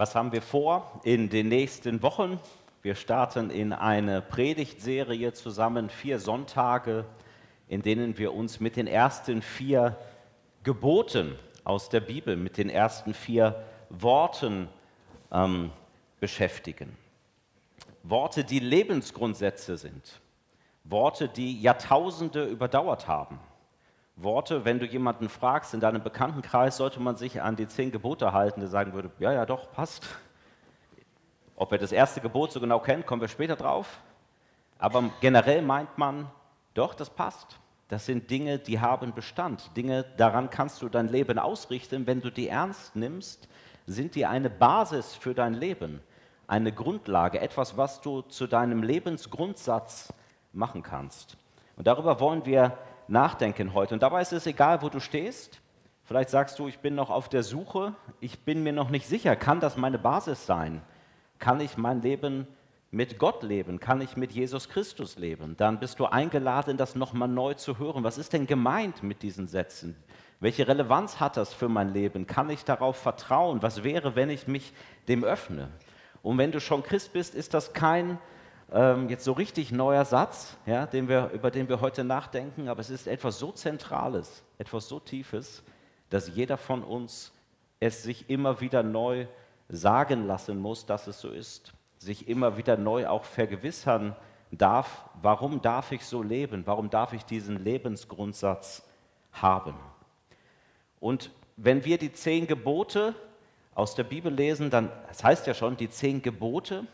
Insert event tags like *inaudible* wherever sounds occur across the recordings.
Was haben wir vor in den nächsten Wochen? Wir starten in eine Predigtserie zusammen, vier Sonntage, in denen wir uns mit den ersten vier Geboten aus der Bibel, mit den ersten vier Worten ähm, beschäftigen. Worte, die Lebensgrundsätze sind. Worte, die Jahrtausende überdauert haben. Worte, wenn du jemanden fragst in deinem Bekanntenkreis, sollte man sich an die zehn Gebote halten, der sagen würde, ja, ja, doch, passt. Ob er das erste Gebot so genau kennt, kommen wir später drauf. Aber generell meint man, doch, das passt. Das sind Dinge, die haben Bestand. Dinge, daran kannst du dein Leben ausrichten. Wenn du die ernst nimmst, sind die eine Basis für dein Leben, eine Grundlage, etwas, was du zu deinem Lebensgrundsatz machen kannst. Und darüber wollen wir nachdenken heute. Und dabei ist es egal, wo du stehst. Vielleicht sagst du, ich bin noch auf der Suche, ich bin mir noch nicht sicher, kann das meine Basis sein? Kann ich mein Leben mit Gott leben? Kann ich mit Jesus Christus leben? Dann bist du eingeladen, das nochmal neu zu hören. Was ist denn gemeint mit diesen Sätzen? Welche Relevanz hat das für mein Leben? Kann ich darauf vertrauen? Was wäre, wenn ich mich dem öffne? Und wenn du schon Christ bist, ist das kein ähm, jetzt so richtig neuer Satz, ja, den wir, über den wir heute nachdenken, aber es ist etwas so Zentrales, etwas so Tiefes, dass jeder von uns es sich immer wieder neu sagen lassen muss, dass es so ist, sich immer wieder neu auch vergewissern darf, warum darf ich so leben, warum darf ich diesen Lebensgrundsatz haben. Und wenn wir die zehn Gebote aus der Bibel lesen, dann, das heißt ja schon, die zehn Gebote,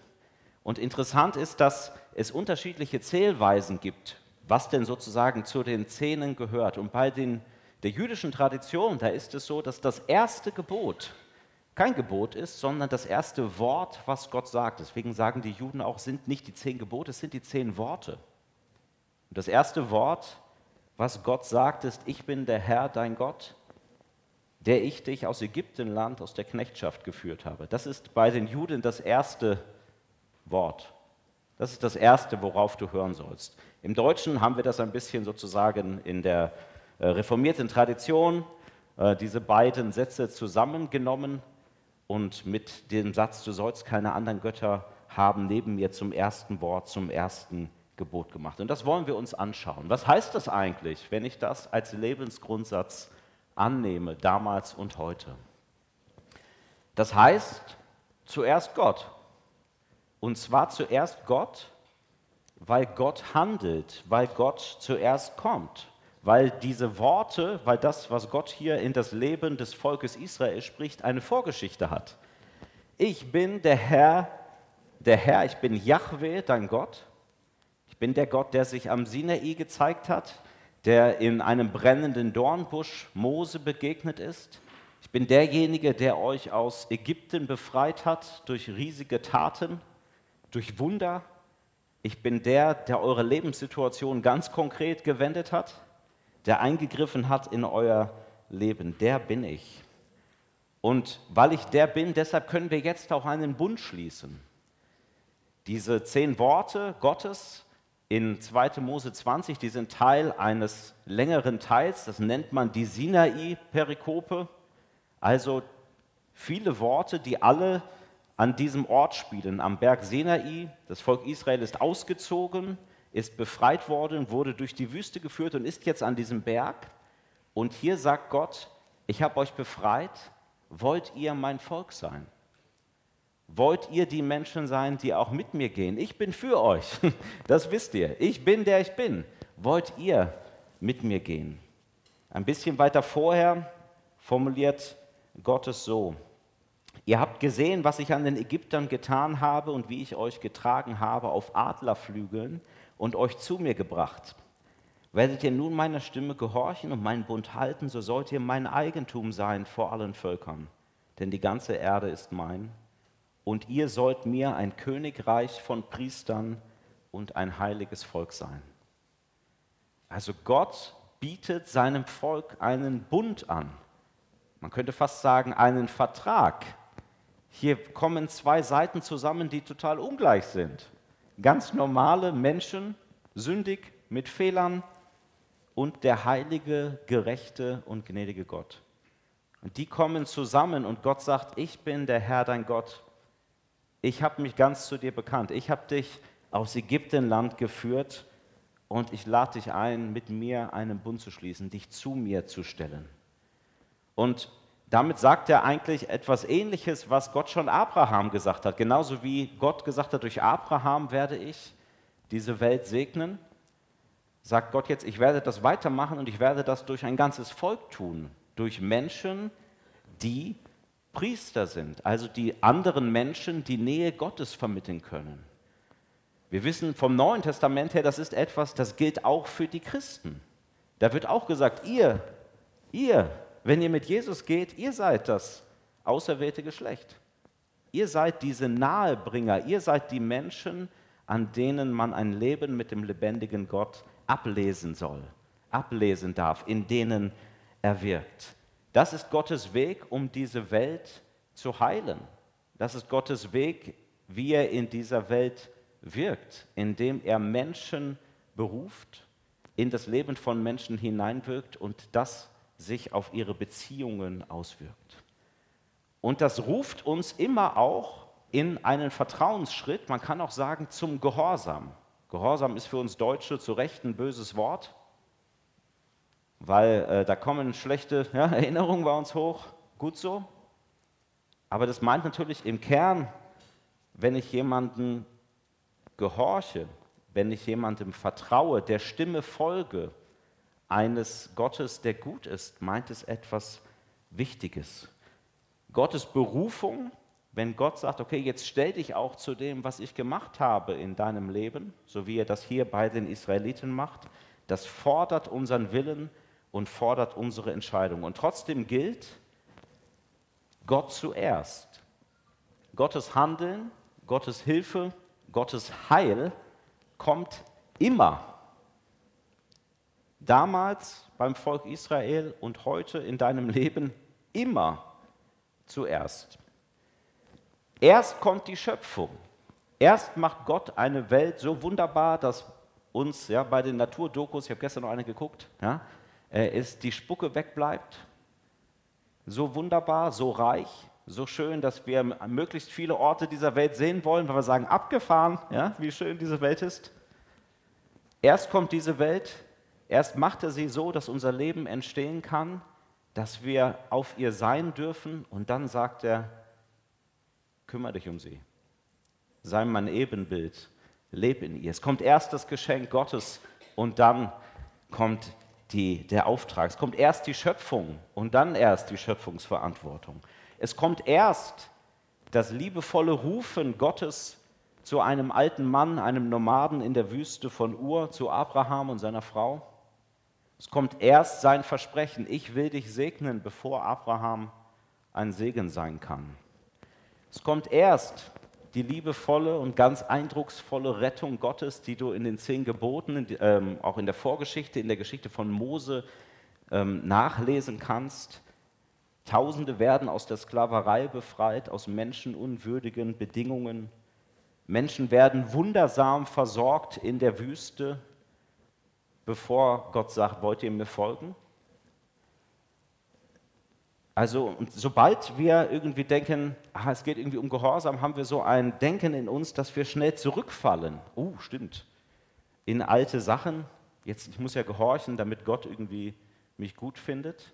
und interessant ist, dass es unterschiedliche Zählweisen gibt, was denn sozusagen zu den Zähnen gehört. Und bei den, der jüdischen Tradition, da ist es so, dass das erste Gebot kein Gebot ist, sondern das erste Wort, was Gott sagt. Deswegen sagen die Juden auch, sind nicht die zehn Gebote, es sind die zehn Worte. Und das erste Wort, was Gott sagt, ist, ich bin der Herr, dein Gott, der ich dich aus Ägyptenland, aus der Knechtschaft geführt habe. Das ist bei den Juden das erste Wort. Das ist das Erste, worauf du hören sollst. Im Deutschen haben wir das ein bisschen sozusagen in der äh, reformierten Tradition, äh, diese beiden Sätze zusammengenommen und mit dem Satz, du sollst keine anderen Götter haben, neben mir zum ersten Wort, zum ersten Gebot gemacht. Und das wollen wir uns anschauen. Was heißt das eigentlich, wenn ich das als Lebensgrundsatz annehme, damals und heute? Das heißt zuerst Gott. Und zwar zuerst Gott, weil Gott handelt, weil Gott zuerst kommt, weil diese Worte, weil das, was Gott hier in das Leben des Volkes Israel spricht, eine Vorgeschichte hat. Ich bin der Herr, der Herr, ich bin Yahweh, dein Gott. Ich bin der Gott, der sich am Sinai gezeigt hat, der in einem brennenden Dornbusch Mose begegnet ist. Ich bin derjenige, der euch aus Ägypten befreit hat durch riesige Taten durch Wunder. Ich bin der, der eure Lebenssituation ganz konkret gewendet hat, der eingegriffen hat in euer Leben. Der bin ich. Und weil ich der bin, deshalb können wir jetzt auch einen Bund schließen. Diese zehn Worte Gottes in 2. Mose 20, die sind Teil eines längeren Teils, das nennt man die Sinai-Perikope. Also viele Worte, die alle an diesem Ort spielen, am Berg Sinai. Das Volk Israel ist ausgezogen, ist befreit worden, wurde durch die Wüste geführt und ist jetzt an diesem Berg. Und hier sagt Gott, ich habe euch befreit, wollt ihr mein Volk sein? Wollt ihr die Menschen sein, die auch mit mir gehen? Ich bin für euch, *laughs* das wisst ihr. Ich bin der ich bin. Wollt ihr mit mir gehen? Ein bisschen weiter vorher formuliert Gott es so. Ihr habt gesehen, was ich an den Ägyptern getan habe und wie ich euch getragen habe auf Adlerflügeln und euch zu mir gebracht. Werdet ihr nun meiner Stimme gehorchen und meinen Bund halten, so sollt ihr mein Eigentum sein vor allen Völkern, denn die ganze Erde ist mein. Und ihr sollt mir ein Königreich von Priestern und ein heiliges Volk sein. Also Gott bietet seinem Volk einen Bund an. Man könnte fast sagen, einen Vertrag, hier kommen zwei Seiten zusammen, die total ungleich sind. Ganz normale Menschen, sündig, mit Fehlern und der heilige, gerechte und gnädige Gott. Und die kommen zusammen und Gott sagt, ich bin der Herr dein Gott. Ich habe mich ganz zu dir bekannt. Ich habe dich aus Ägyptenland geführt und ich lade dich ein, mit mir einen Bund zu schließen, dich zu mir zu stellen. Und damit sagt er eigentlich etwas Ähnliches, was Gott schon Abraham gesagt hat. Genauso wie Gott gesagt hat, durch Abraham werde ich diese Welt segnen, sagt Gott jetzt, ich werde das weitermachen und ich werde das durch ein ganzes Volk tun, durch Menschen, die Priester sind, also die anderen Menschen die Nähe Gottes vermitteln können. Wir wissen vom Neuen Testament her, das ist etwas, das gilt auch für die Christen. Da wird auch gesagt, ihr, ihr, wenn ihr mit Jesus geht, ihr seid das auserwählte Geschlecht. Ihr seid diese Nahebringer, ihr seid die Menschen, an denen man ein Leben mit dem lebendigen Gott ablesen soll, ablesen darf, in denen er wirkt. Das ist Gottes Weg, um diese Welt zu heilen. Das ist Gottes Weg, wie er in dieser Welt wirkt, indem er Menschen beruft, in das Leben von Menschen hineinwirkt und das sich auf ihre Beziehungen auswirkt. Und das ruft uns immer auch in einen Vertrauensschritt, man kann auch sagen zum Gehorsam. Gehorsam ist für uns Deutsche zu Recht ein böses Wort, weil äh, da kommen schlechte ja, *laughs* Erinnerungen bei uns hoch, gut so. Aber das meint natürlich im Kern, wenn ich jemanden gehorche, wenn ich jemandem vertraue, der Stimme folge, eines Gottes, der gut ist, meint es etwas Wichtiges. Gottes Berufung, wenn Gott sagt, okay, jetzt stell dich auch zu dem, was ich gemacht habe in deinem Leben, so wie er das hier bei den Israeliten macht, das fordert unseren Willen und fordert unsere Entscheidung. Und trotzdem gilt Gott zuerst. Gottes Handeln, Gottes Hilfe, Gottes Heil kommt immer damals beim Volk Israel und heute in deinem Leben immer zuerst. Erst kommt die Schöpfung. Erst macht Gott eine Welt so wunderbar, dass uns ja, bei den Naturdokus, ich habe gestern noch eine geguckt, ja, äh, ist die Spucke wegbleibt. So wunderbar, so reich, so schön, dass wir möglichst viele Orte dieser Welt sehen wollen, weil wir sagen, abgefahren, ja, wie schön diese Welt ist. Erst kommt diese Welt, Erst macht er sie so, dass unser Leben entstehen kann, dass wir auf ihr sein dürfen und dann sagt er, kümmere dich um sie. Sei mein Ebenbild, leb in ihr. Es kommt erst das Geschenk Gottes und dann kommt die, der Auftrag. Es kommt erst die Schöpfung und dann erst die Schöpfungsverantwortung. Es kommt erst das liebevolle Rufen Gottes zu einem alten Mann, einem Nomaden in der Wüste von Ur, zu Abraham und seiner Frau. Es kommt erst sein Versprechen, ich will dich segnen, bevor Abraham ein Segen sein kann. Es kommt erst die liebevolle und ganz eindrucksvolle Rettung Gottes, die du in den zehn Geboten, ähm, auch in der Vorgeschichte, in der Geschichte von Mose ähm, nachlesen kannst. Tausende werden aus der Sklaverei befreit, aus menschenunwürdigen Bedingungen. Menschen werden wundersam versorgt in der Wüste bevor Gott sagt, wollt ihr mir folgen? Also, sobald wir irgendwie denken, ach, es geht irgendwie um Gehorsam, haben wir so ein Denken in uns, dass wir schnell zurückfallen. Oh, stimmt. In alte Sachen. Jetzt, ich muss ja gehorchen, damit Gott irgendwie mich gut findet.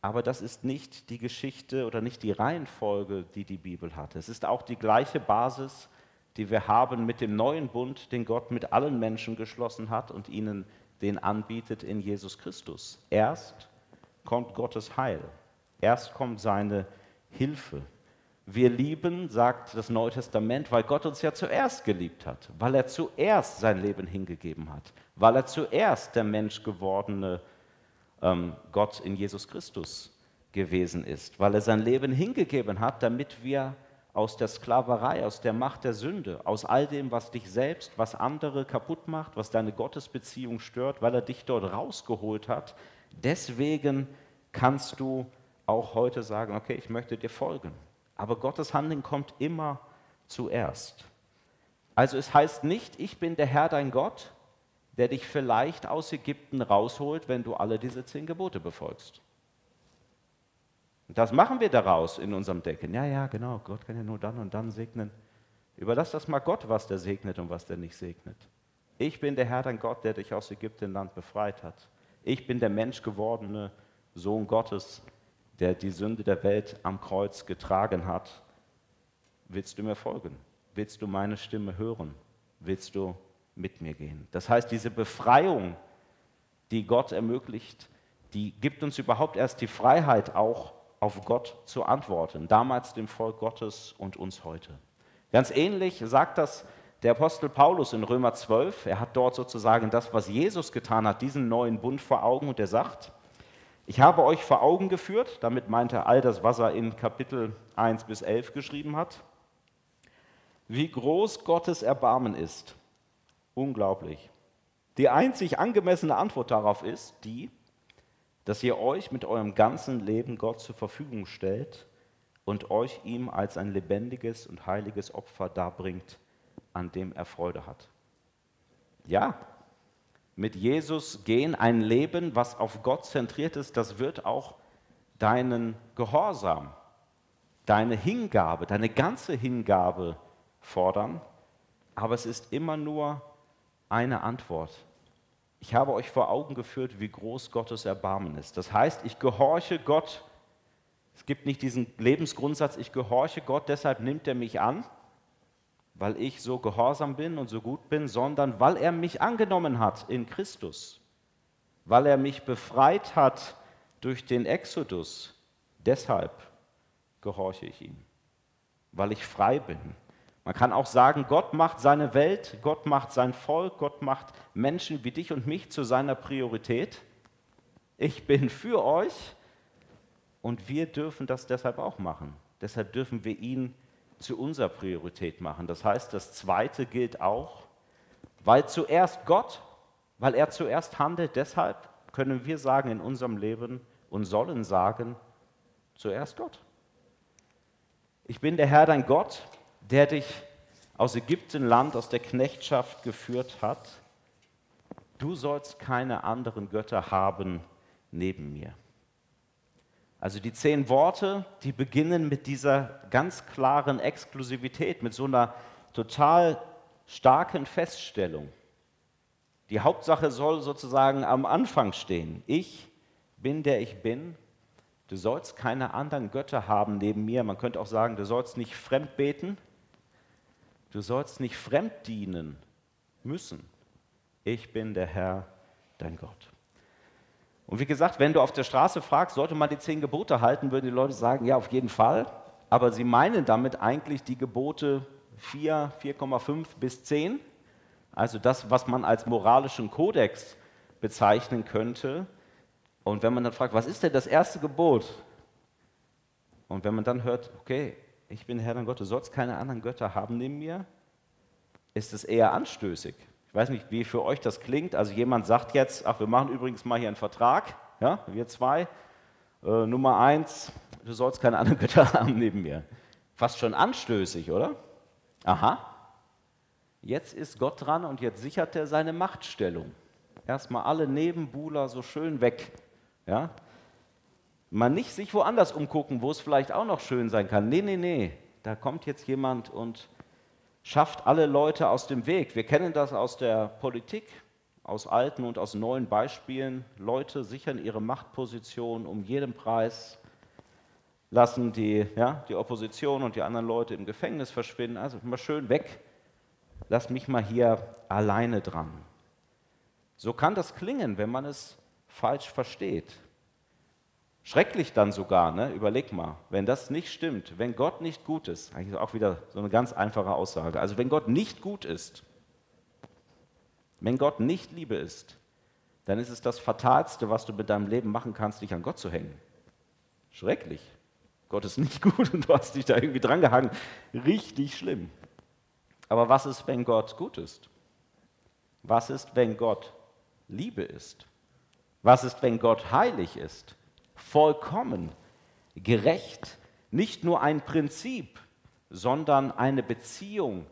Aber das ist nicht die Geschichte oder nicht die Reihenfolge, die die Bibel hat. Es ist auch die gleiche Basis, die wir haben mit dem neuen Bund, den Gott mit allen Menschen geschlossen hat und ihnen den anbietet in Jesus Christus. Erst kommt Gottes Heil, erst kommt seine Hilfe. Wir lieben, sagt das Neue Testament, weil Gott uns ja zuerst geliebt hat, weil er zuerst sein Leben hingegeben hat, weil er zuerst der Mensch gewordene ähm, Gott in Jesus Christus gewesen ist, weil er sein Leben hingegeben hat, damit wir aus der Sklaverei, aus der Macht der Sünde, aus all dem, was dich selbst, was andere kaputt macht, was deine Gottesbeziehung stört, weil er dich dort rausgeholt hat. Deswegen kannst du auch heute sagen, okay, ich möchte dir folgen. Aber Gottes Handeln kommt immer zuerst. Also es heißt nicht, ich bin der Herr dein Gott, der dich vielleicht aus Ägypten rausholt, wenn du alle diese zehn Gebote befolgst. Und das machen wir daraus in unserem Denken. Ja, ja, genau, Gott kann ja nur dann und dann segnen. Überlass das mal Gott, was der segnet und was der nicht segnet. Ich bin der Herr, dein Gott, der dich aus Ägyptenland befreit hat. Ich bin der menschgewordene Sohn Gottes, der die Sünde der Welt am Kreuz getragen hat. Willst du mir folgen? Willst du meine Stimme hören? Willst du mit mir gehen? Das heißt, diese Befreiung, die Gott ermöglicht, die gibt uns überhaupt erst die Freiheit, auch auf Gott zu antworten. Damals dem Volk Gottes und uns heute. Ganz ähnlich sagt das der Apostel Paulus in Römer 12. Er hat dort sozusagen das, was Jesus getan hat, diesen neuen Bund vor Augen und er sagt, ich habe euch vor Augen geführt, damit meint er all das, was er in Kapitel 1 bis 11 geschrieben hat, wie groß Gottes Erbarmen ist. Unglaublich. Die einzig angemessene Antwort darauf ist die, dass ihr euch mit eurem ganzen Leben Gott zur Verfügung stellt und euch ihm als ein lebendiges und heiliges Opfer darbringt, an dem er Freude hat. Ja, mit Jesus gehen ein Leben, was auf Gott zentriert ist, das wird auch deinen Gehorsam, deine Hingabe, deine ganze Hingabe fordern. Aber es ist immer nur eine Antwort. Ich habe euch vor Augen geführt, wie groß Gottes Erbarmen ist. Das heißt, ich gehorche Gott. Es gibt nicht diesen Lebensgrundsatz, ich gehorche Gott, deshalb nimmt er mich an, weil ich so gehorsam bin und so gut bin, sondern weil er mich angenommen hat in Christus, weil er mich befreit hat durch den Exodus. Deshalb gehorche ich ihm, weil ich frei bin, man kann auch sagen, Gott macht seine Welt, Gott macht sein Volk, Gott macht Menschen wie dich und mich zu seiner Priorität. Ich bin für euch und wir dürfen das deshalb auch machen. Deshalb dürfen wir ihn zu unserer Priorität machen. Das heißt, das Zweite gilt auch, weil zuerst Gott, weil er zuerst handelt, deshalb können wir sagen in unserem Leben und sollen sagen, zuerst Gott. Ich bin der Herr dein Gott, der dich aus Ägyptenland, aus der Knechtschaft geführt hat, du sollst keine anderen Götter haben neben mir. Also die zehn Worte, die beginnen mit dieser ganz klaren Exklusivität, mit so einer total starken Feststellung. Die Hauptsache soll sozusagen am Anfang stehen. Ich bin der ich bin. Du sollst keine anderen Götter haben neben mir. Man könnte auch sagen, du sollst nicht fremd beten. Du sollst nicht fremd dienen müssen. Ich bin der Herr, dein Gott. Und wie gesagt, wenn du auf der Straße fragst, sollte man die zehn Gebote halten, würden die Leute sagen, ja, auf jeden Fall. Aber sie meinen damit eigentlich die Gebote 4, 4,5 bis 10. Also das, was man als moralischen Kodex bezeichnen könnte. Und wenn man dann fragt, was ist denn das erste Gebot? Und wenn man dann hört, okay, ich bin Herr dein Gott, du sollst keine anderen Götter haben neben mir, ist es eher anstößig. Ich weiß nicht, wie für euch das klingt. Also jemand sagt jetzt, ach, wir machen übrigens mal hier einen Vertrag, ja, wir zwei. Äh, Nummer eins, du sollst keine anderen *laughs* Götter haben neben mir. Fast schon anstößig, oder? Aha. Jetzt ist Gott dran und jetzt sichert er seine Machtstellung. Erstmal alle Nebenbuhler so schön weg. Ja? Mal nicht sich woanders umgucken, wo es vielleicht auch noch schön sein kann. Nee, nee, nee, da kommt jetzt jemand und schafft alle Leute aus dem Weg. Wir kennen das aus der Politik, aus alten und aus neuen Beispielen. Leute sichern ihre Machtposition um jeden Preis, lassen die, ja, die Opposition und die anderen Leute im Gefängnis verschwinden. Also mal schön weg, lass mich mal hier alleine dran. So kann das klingen, wenn man es falsch versteht. Schrecklich dann sogar, ne? überleg mal, wenn das nicht stimmt, wenn Gott nicht gut ist, eigentlich auch wieder so eine ganz einfache Aussage, also wenn Gott nicht gut ist, wenn Gott nicht Liebe ist, dann ist es das Fatalste, was du mit deinem Leben machen kannst, dich an Gott zu hängen. Schrecklich. Gott ist nicht *laughs* gut und du hast dich da irgendwie drangehangen. Richtig schlimm. Aber was ist, wenn Gott gut ist? Was ist, wenn Gott Liebe ist? Was ist, wenn Gott heilig ist? Vollkommen, gerecht, nicht nur ein Prinzip, sondern eine Beziehung,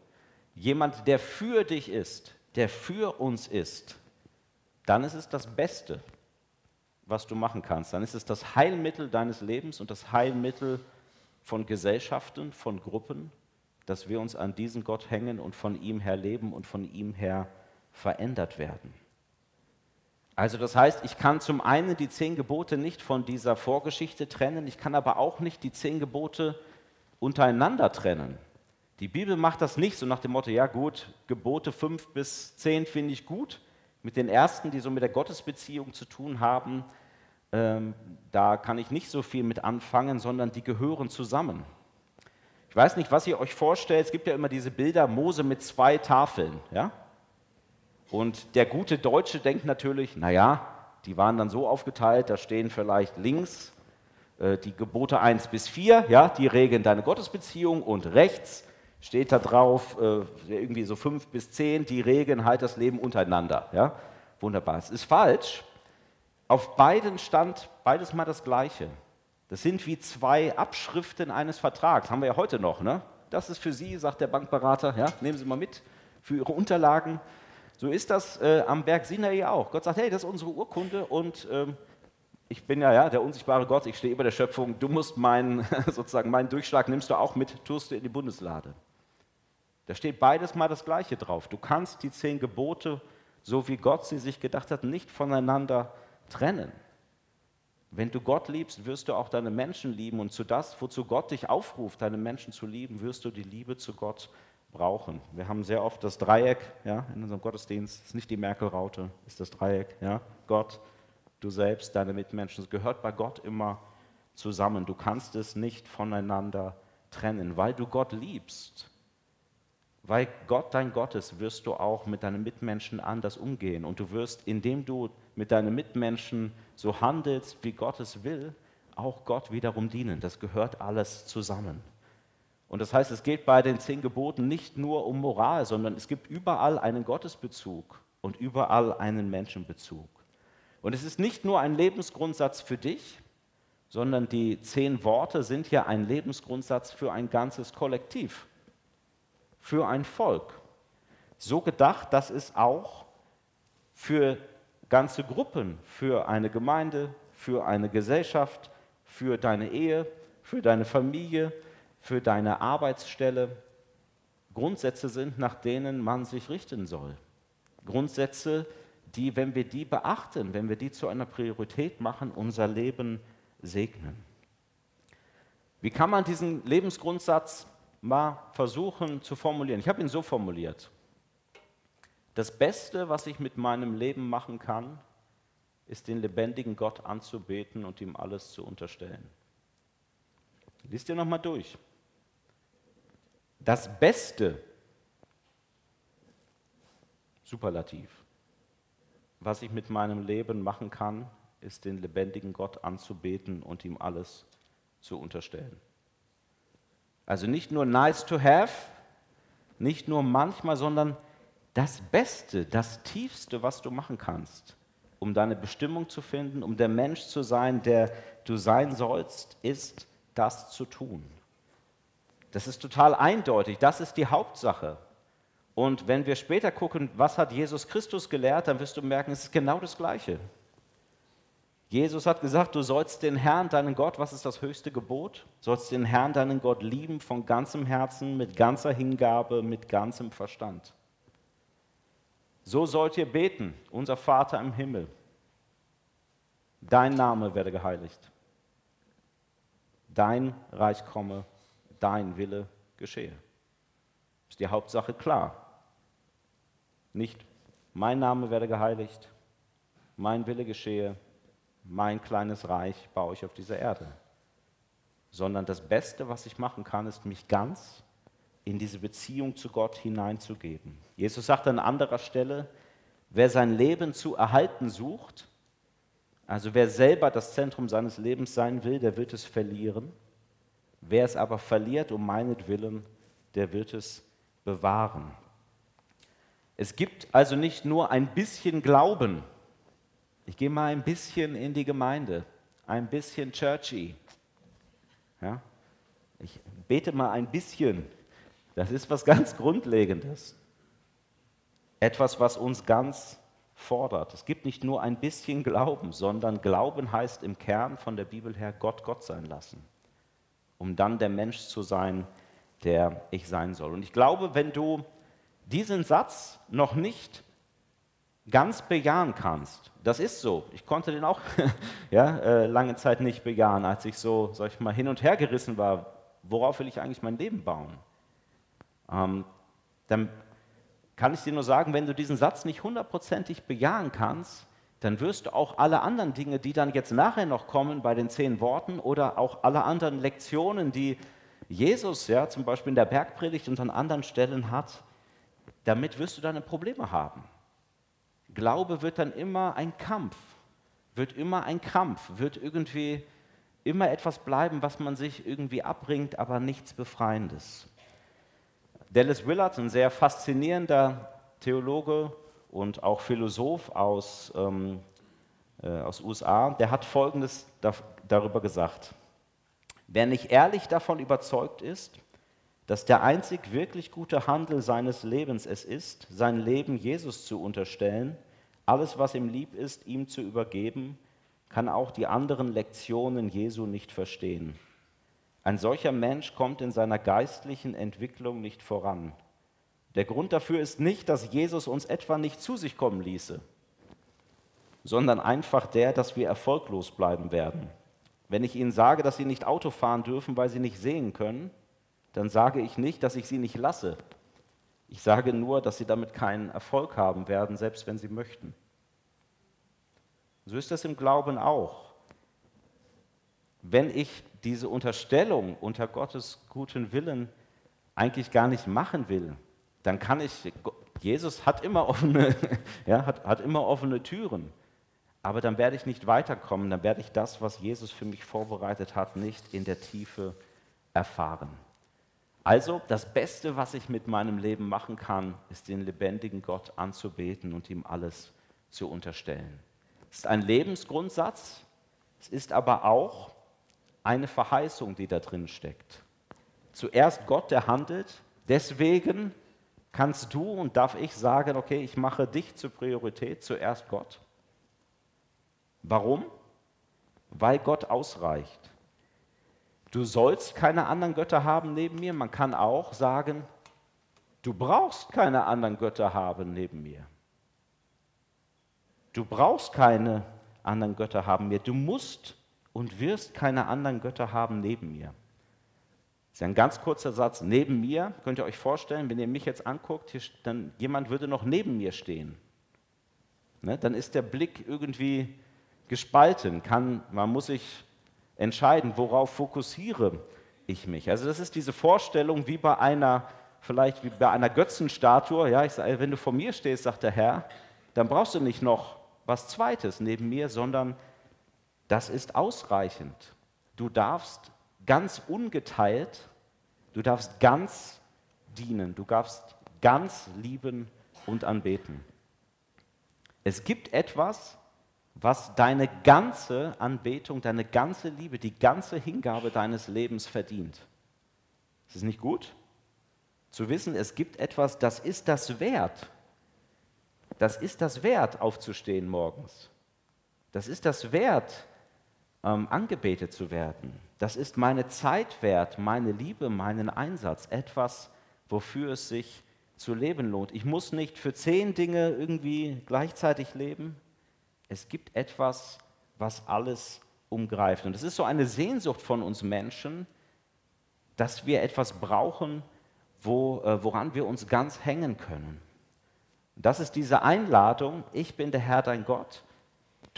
jemand, der für dich ist, der für uns ist, dann ist es das Beste. was du machen kannst, dann ist es das Heilmittel deines Lebens und das Heilmittel von Gesellschaften, von Gruppen, dass wir uns an diesen Gott hängen und von ihm her leben und von ihm her verändert werden. Also das heißt, ich kann zum einen die zehn Gebote nicht von dieser Vorgeschichte trennen, ich kann aber auch nicht die zehn Gebote untereinander trennen. Die Bibel macht das nicht so nach dem Motto, ja gut, Gebote fünf bis zehn finde ich gut. Mit den ersten, die so mit der Gottesbeziehung zu tun haben, ähm, da kann ich nicht so viel mit anfangen, sondern die gehören zusammen. Ich weiß nicht, was ihr euch vorstellt. Es gibt ja immer diese Bilder, Mose mit zwei Tafeln. Ja? Und der gute Deutsche denkt natürlich, naja, die waren dann so aufgeteilt, da stehen vielleicht links äh, die Gebote 1 bis 4, ja, die regeln deine Gottesbeziehung und rechts steht da drauf äh, irgendwie so 5 bis 10, die regeln halt das Leben untereinander. Ja? Wunderbar. Es ist falsch, auf beiden stand beides mal das Gleiche. Das sind wie zwei Abschriften eines Vertrags. Haben wir ja heute noch. Ne? Das ist für Sie, sagt der Bankberater. Ja, nehmen Sie mal mit für Ihre Unterlagen. So ist das äh, am Berg Sinai auch. Gott sagt, hey, das ist unsere Urkunde und ähm, ich bin ja, ja der unsichtbare Gott, ich stehe über der Schöpfung, du musst meinen, *laughs* sozusagen meinen Durchschlag nimmst du auch mit, tust du in die Bundeslade. Da steht beides mal das Gleiche drauf. Du kannst die zehn Gebote, so wie Gott sie sich gedacht hat, nicht voneinander trennen. Wenn du Gott liebst, wirst du auch deine Menschen lieben und zu das, wozu Gott dich aufruft, deine Menschen zu lieben, wirst du die Liebe zu Gott brauchen. Wir haben sehr oft das Dreieck ja, in unserem Gottesdienst, es ist nicht die Merkel-Raute, ist das Dreieck, ja, Gott, du selbst, deine Mitmenschen. Es gehört bei Gott immer zusammen. Du kannst es nicht voneinander trennen, weil du Gott liebst weil Gott dein Gott ist, wirst du auch mit deinen Mitmenschen anders umgehen. Und du wirst, indem du mit deinen Mitmenschen so handelst, wie Gott es will, auch Gott wiederum dienen. Das gehört alles zusammen. Und das heißt, es geht bei den zehn Geboten nicht nur um Moral, sondern es gibt überall einen Gottesbezug und überall einen Menschenbezug. Und es ist nicht nur ein Lebensgrundsatz für dich, sondern die zehn Worte sind ja ein Lebensgrundsatz für ein ganzes Kollektiv für ein Volk. So gedacht, dass es auch für ganze Gruppen, für eine Gemeinde, für eine Gesellschaft, für deine Ehe, für deine Familie, für deine Arbeitsstelle Grundsätze sind, nach denen man sich richten soll. Grundsätze, die, wenn wir die beachten, wenn wir die zu einer Priorität machen, unser Leben segnen. Wie kann man diesen Lebensgrundsatz mal versuchen zu formulieren. Ich habe ihn so formuliert. Das Beste, was ich mit meinem Leben machen kann, ist den lebendigen Gott anzubeten und ihm alles zu unterstellen. Lies dir nochmal durch. Das Beste, Superlativ, was ich mit meinem Leben machen kann, ist den lebendigen Gott anzubeten und ihm alles zu unterstellen. Also nicht nur nice to have, nicht nur manchmal, sondern das Beste, das Tiefste, was du machen kannst, um deine Bestimmung zu finden, um der Mensch zu sein, der du sein sollst, ist das zu tun. Das ist total eindeutig, das ist die Hauptsache. Und wenn wir später gucken, was hat Jesus Christus gelehrt, dann wirst du merken, es ist genau das Gleiche. Jesus hat gesagt, du sollst den Herrn, deinen Gott, was ist das höchste Gebot? Sollst den Herrn, deinen Gott lieben von ganzem Herzen, mit ganzer Hingabe, mit ganzem Verstand. So sollt ihr beten, unser Vater im Himmel. Dein Name werde geheiligt. Dein Reich komme, dein Wille geschehe. Ist die Hauptsache klar. Nicht mein Name werde geheiligt, mein Wille geschehe, mein kleines Reich baue ich auf dieser Erde, sondern das Beste, was ich machen kann, ist mich ganz in diese Beziehung zu Gott hineinzugeben. Jesus sagt an anderer Stelle, wer sein Leben zu erhalten sucht, also wer selber das Zentrum seines Lebens sein will, der wird es verlieren. Wer es aber verliert um meinetwillen, der wird es bewahren. Es gibt also nicht nur ein bisschen Glauben, ich gehe mal ein bisschen in die Gemeinde, ein bisschen churchy. Ja? Ich bete mal ein bisschen. Das ist was ganz Grundlegendes. Etwas, was uns ganz fordert. Es gibt nicht nur ein bisschen Glauben, sondern Glauben heißt im Kern von der Bibel her Gott Gott sein lassen, um dann der Mensch zu sein, der ich sein soll. Und ich glaube, wenn du diesen Satz noch nicht ganz bejahen kannst, das ist so. Ich konnte den auch *laughs* ja, äh, lange Zeit nicht bejahen, als ich so, sag ich mal, hin und her gerissen war, worauf will ich eigentlich mein Leben bauen? Ähm, dann kann ich dir nur sagen, wenn du diesen Satz nicht hundertprozentig bejahen kannst, dann wirst du auch alle anderen Dinge, die dann jetzt nachher noch kommen bei den zehn Worten oder auch alle anderen Lektionen, die Jesus ja zum Beispiel in der Bergpredigt und an anderen Stellen hat, damit wirst du deine Probleme haben. Glaube wird dann immer ein Kampf, wird immer ein Kampf, wird irgendwie immer etwas bleiben, was man sich irgendwie abbringt, aber nichts Befreiendes. Dallas Willard, ein sehr faszinierender Theologe und auch Philosoph aus, ähm, äh, aus USA, der hat Folgendes da, darüber gesagt. Wer nicht ehrlich davon überzeugt ist, dass der einzig wirklich gute Handel seines Lebens es ist, sein Leben Jesus zu unterstellen, alles, was ihm lieb ist, ihm zu übergeben, kann auch die anderen Lektionen Jesu nicht verstehen. Ein solcher Mensch kommt in seiner geistlichen Entwicklung nicht voran. Der Grund dafür ist nicht, dass Jesus uns etwa nicht zu sich kommen ließe, sondern einfach der, dass wir erfolglos bleiben werden. Wenn ich Ihnen sage, dass Sie nicht Auto fahren dürfen, weil Sie nicht sehen können, dann sage ich nicht, dass ich Sie nicht lasse. Ich sage nur, dass Sie damit keinen Erfolg haben werden, selbst wenn Sie möchten. So ist das im Glauben auch. Wenn ich diese Unterstellung unter Gottes guten Willen eigentlich gar nicht machen will, dann kann ich, Jesus hat immer offene, *laughs* ja, hat, hat immer offene Türen, aber dann werde ich nicht weiterkommen, dann werde ich das, was Jesus für mich vorbereitet hat, nicht in der Tiefe erfahren. Also das Beste, was ich mit meinem Leben machen kann, ist den lebendigen Gott anzubeten und ihm alles zu unterstellen. Es ist ein Lebensgrundsatz, es ist aber auch eine Verheißung, die da drin steckt. Zuerst Gott, der handelt, deswegen kannst du und darf ich sagen, okay, ich mache dich zur Priorität, zuerst Gott. Warum? Weil Gott ausreicht. Du sollst keine anderen Götter haben neben mir. Man kann auch sagen, du brauchst keine anderen Götter haben neben mir. Du brauchst keine anderen Götter haben mir. Du musst und wirst keine anderen Götter haben neben mir. Das ist ein ganz kurzer Satz. Neben mir, könnt ihr euch vorstellen, wenn ihr mich jetzt anguckt, hier, dann jemand würde noch neben mir stehen. Ne, dann ist der Blick irgendwie gespalten. Kann, man muss sich entscheiden, worauf fokussiere ich mich. Also das ist diese Vorstellung wie bei einer, vielleicht wie bei einer Götzenstatue. Ja, ich sage, wenn du vor mir stehst, sagt der Herr, dann brauchst du nicht noch was Zweites neben mir, sondern das ist ausreichend. Du darfst ganz ungeteilt, du darfst ganz dienen, du darfst ganz lieben und anbeten. Es gibt etwas, was deine ganze Anbetung, deine ganze Liebe, die ganze Hingabe deines Lebens verdient. Ist es nicht gut? Zu wissen, es gibt etwas, das ist das wert. Das ist das wert, aufzustehen morgens. Das ist das wert, ähm, angebetet zu werden. Das ist meine Zeit wert, meine Liebe, meinen Einsatz, etwas, wofür es sich zu leben lohnt. Ich muss nicht für zehn Dinge irgendwie gleichzeitig leben. Es gibt etwas, was alles umgreift. Und es ist so eine Sehnsucht von uns Menschen, dass wir etwas brauchen, wo, äh, woran wir uns ganz hängen können. Das ist diese Einladung, ich bin der Herr dein Gott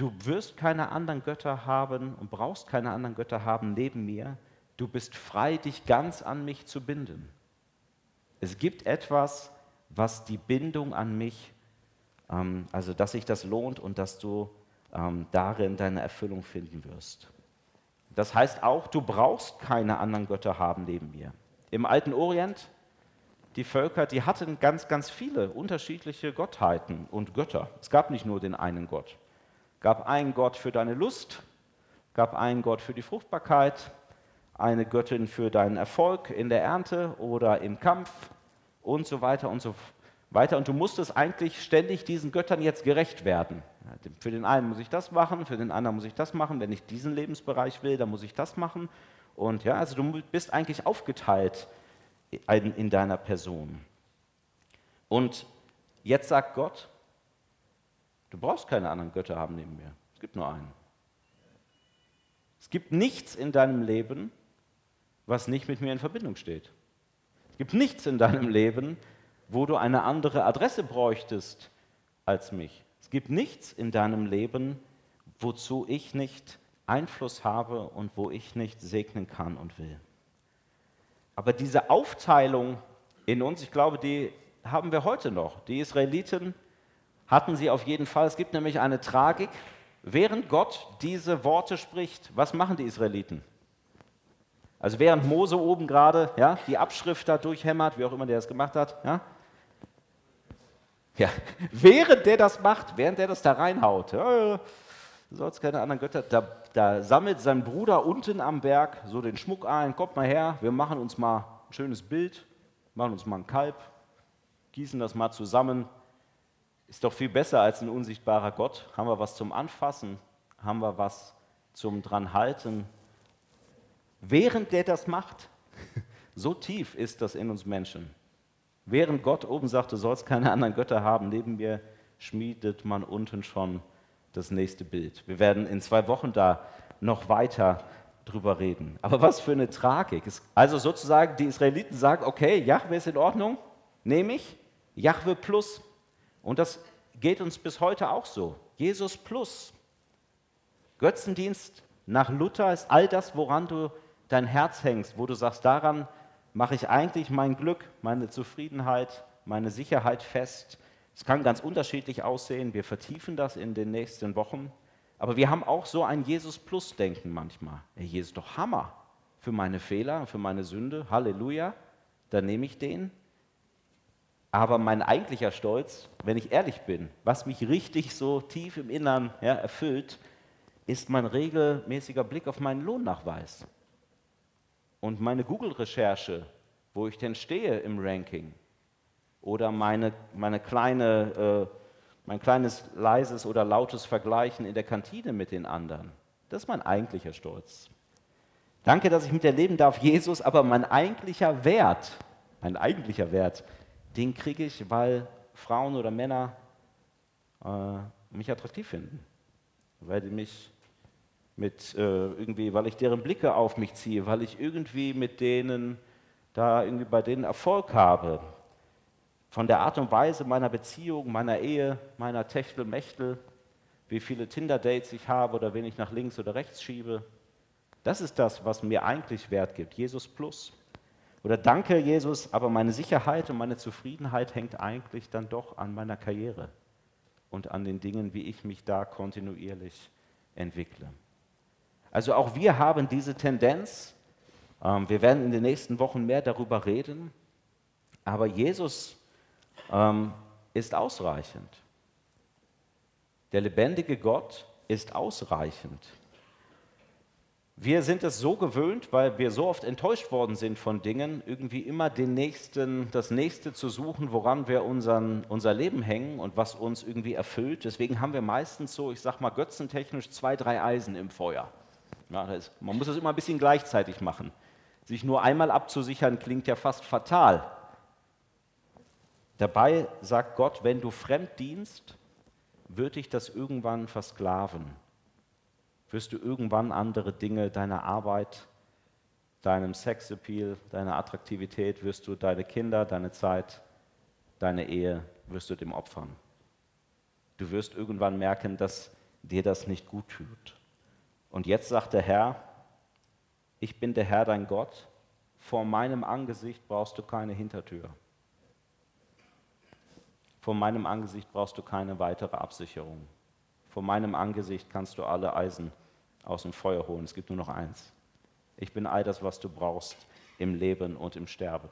Du wirst keine anderen Götter haben und brauchst keine anderen Götter haben neben mir. Du bist frei, dich ganz an mich zu binden. Es gibt etwas, was die Bindung an mich, ähm, also dass sich das lohnt und dass du ähm, darin deine Erfüllung finden wirst. Das heißt auch, du brauchst keine anderen Götter haben neben mir. Im alten Orient, die Völker, die hatten ganz, ganz viele unterschiedliche Gottheiten und Götter. Es gab nicht nur den einen Gott gab einen Gott für deine Lust, gab einen Gott für die Fruchtbarkeit, eine Göttin für deinen Erfolg in der Ernte oder im Kampf und so weiter und so weiter und du musstest eigentlich ständig diesen Göttern jetzt gerecht werden. Für den einen muss ich das machen, für den anderen muss ich das machen. Wenn ich diesen Lebensbereich will, dann muss ich das machen. Und ja, also du bist eigentlich aufgeteilt in deiner Person. Und jetzt sagt Gott, du brauchst keine anderen Götter haben neben mir. Es gibt nur einen. Es gibt nichts in deinem Leben, was nicht mit mir in Verbindung steht. Es gibt nichts in deinem Leben, wo du eine andere Adresse bräuchtest als mich. Es gibt nichts in deinem Leben, wozu ich nicht Einfluss habe und wo ich nicht segnen kann und will. Aber diese Aufteilung in uns, ich glaube, die haben wir heute noch. Die Israeliten hatten sie auf jeden Fall. Es gibt nämlich eine Tragik. Während Gott diese Worte spricht, was machen die Israeliten? Also während Mose oben gerade ja, die Abschrift da durchhämmert, wie auch immer der das gemacht hat, ja, ja, *laughs* während der das macht, während der das da reinhaut, ja, du keine anderen Götter, da, da, sammelt sein Bruder unten am Berg so den Schmuck ein, kommt mal her, wir machen uns mal ein schönes Bild, machen uns mal ein Kalb, gießen das mal zusammen. Ist doch viel besser als ein unsichtbarer Gott. Haben wir was zum Anfassen, haben wir was zum dranhalten. Während der das macht, *laughs* so tief ist das in uns Menschen. Während Gott oben sagt, du sollst keine anderen Götter haben, neben mir schmiedet man unten schon das nächste Bild. Wir werden in zwei Wochen da noch weiter drüber reden. Aber was für eine Tragik. Also sozusagen, die Israeliten sagen, okay, Jahwe ist in Ordnung, nehme ich, Jahwe plus. Und das geht uns bis heute auch so. Jesus plus. Götzendienst nach Luther ist all das, woran du dein Herz hängst, wo du sagst, daran mache ich eigentlich mein Glück, meine Zufriedenheit, meine Sicherheit fest. Es kann ganz unterschiedlich aussehen. Wir vertiefen das in den nächsten Wochen. Aber wir haben auch so ein Jesus-Plus-Denken manchmal. Hey, Jesus doch Hammer für meine Fehler, für meine Sünde. Halleluja. Dann nehme ich den. Aber mein eigentlicher Stolz, wenn ich ehrlich bin, was mich richtig so tief im Innern ja, erfüllt, ist mein regelmäßiger Blick auf meinen Lohnnachweis und meine Google-Recherche, wo ich denn stehe im Ranking, oder meine, meine kleine, äh, mein kleines leises oder lautes Vergleichen in der Kantine mit den anderen. Das ist mein eigentlicher Stolz. Danke, dass ich mit dir leben darf, Jesus, aber mein eigentlicher Wert, mein eigentlicher Wert, den kriege ich, weil Frauen oder Männer äh, mich attraktiv finden, weil die mich mit äh, irgendwie, weil ich deren Blicke auf mich ziehe, weil ich irgendwie mit denen da irgendwie bei denen Erfolg habe. Von der Art und Weise meiner Beziehung, meiner Ehe, meiner Techtelmechtel, wie viele Tinder-Dates ich habe oder wen ich nach links oder rechts schiebe. Das ist das, was mir eigentlich Wert gibt. Jesus plus. Oder danke, Jesus, aber meine Sicherheit und meine Zufriedenheit hängt eigentlich dann doch an meiner Karriere und an den Dingen, wie ich mich da kontinuierlich entwickle. Also auch wir haben diese Tendenz. Ähm, wir werden in den nächsten Wochen mehr darüber reden. Aber Jesus ähm, ist ausreichend. Der lebendige Gott ist ausreichend. Wir sind es so gewöhnt, weil wir so oft enttäuscht worden sind von Dingen, irgendwie immer den nächsten, das Nächste zu suchen, woran wir unseren, unser Leben hängen und was uns irgendwie erfüllt. Deswegen haben wir meistens so, ich sag mal, götzentechnisch zwei, drei Eisen im Feuer. Ja, ist, man muss das immer ein bisschen gleichzeitig machen. Sich nur einmal abzusichern klingt ja fast fatal. Dabei sagt Gott, wenn du fremd dienst, wird dich das irgendwann versklaven. Wirst du irgendwann andere Dinge, deiner Arbeit, deinem Sexappeal, deiner Attraktivität, wirst du deine Kinder, deine Zeit, deine Ehe, wirst du dem opfern. Du wirst irgendwann merken, dass dir das nicht gut tut. Und jetzt sagt der Herr, ich bin der Herr dein Gott, vor meinem Angesicht brauchst du keine Hintertür. Vor meinem Angesicht brauchst du keine weitere Absicherung. Vor meinem Angesicht kannst du alle Eisen aus dem Feuer holen. Es gibt nur noch eins. Ich bin all das, was du brauchst im Leben und im Sterben.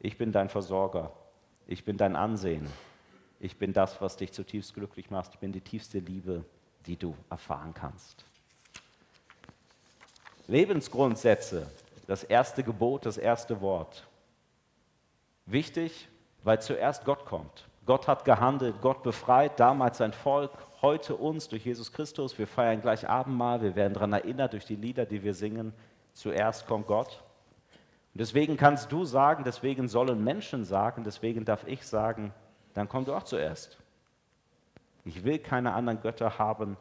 Ich bin dein Versorger. Ich bin dein Ansehen. Ich bin das, was dich zutiefst glücklich macht. Ich bin die tiefste Liebe, die du erfahren kannst. Lebensgrundsätze, das erste Gebot, das erste Wort. Wichtig, Weil zuerst Gott kommt. Gott hat gehandelt, Gott befreit damals sein Volk, heute uns durch Jesus Christus. Wir feiern gleich Abendmahl, wir werden daran erinnert durch die Lieder, die wir singen. Zuerst kommt Gott. Und deswegen kannst du sagen, deswegen sollen Menschen sagen, deswegen darf ich sagen, dann komm du auch zuerst. Ich will keine anderen Götter haben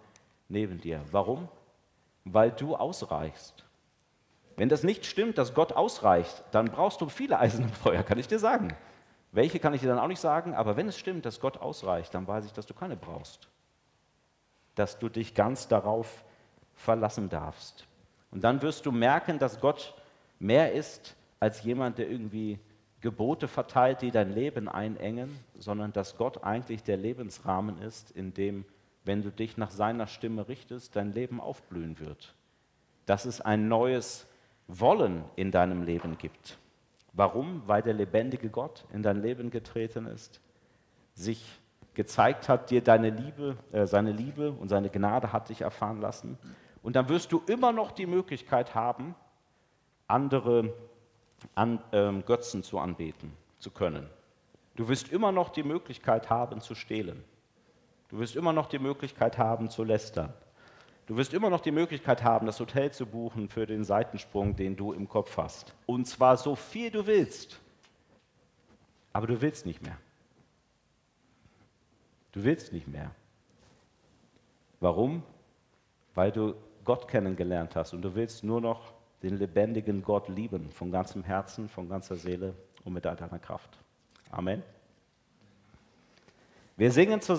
neben dir. Warum? Weil du ausreichst. Wenn das nicht stimmt, dass Gott ausreicht, dann brauchst du viele Eisen im Feuer, kann ich dir sagen. Welche kann ich dir dann auch nicht sagen, aber wenn es stimmt, dass Gott ausreicht, dann weiß ich, dass du keine brauchst. Dass du dich ganz darauf verlassen darfst. Und dann wirst du merken, dass Gott mehr ist als jemand, der irgendwie Gebote verteilt, die dein Leben einengen, sondern dass Gott eigentlich der Lebensrahmen ist, in dem, wenn du dich nach seiner Stimme richtest, dein Leben aufblühen wird. Dass es ein neues Wollen in deinem Leben gibt. Warum? Weil der lebendige Gott in dein Leben getreten ist, sich gezeigt hat, dir deine Liebe, äh, seine Liebe und seine Gnade hat dich erfahren lassen. Und dann wirst du immer noch die Möglichkeit haben, andere an, ähm, Götzen zu anbeten zu können. Du wirst immer noch die Möglichkeit haben zu stehlen. Du wirst immer noch die Möglichkeit haben zu lästern. Du wirst immer noch die Möglichkeit haben, das Hotel zu buchen für den Seitensprung, den du im Kopf hast. Und zwar so viel du willst. Aber du willst nicht mehr. Du willst nicht mehr. Warum? Weil du Gott kennengelernt hast und du willst nur noch den lebendigen Gott lieben, von ganzem Herzen, von ganzer Seele und mit all deiner Kraft. Amen. Wir singen zusammen.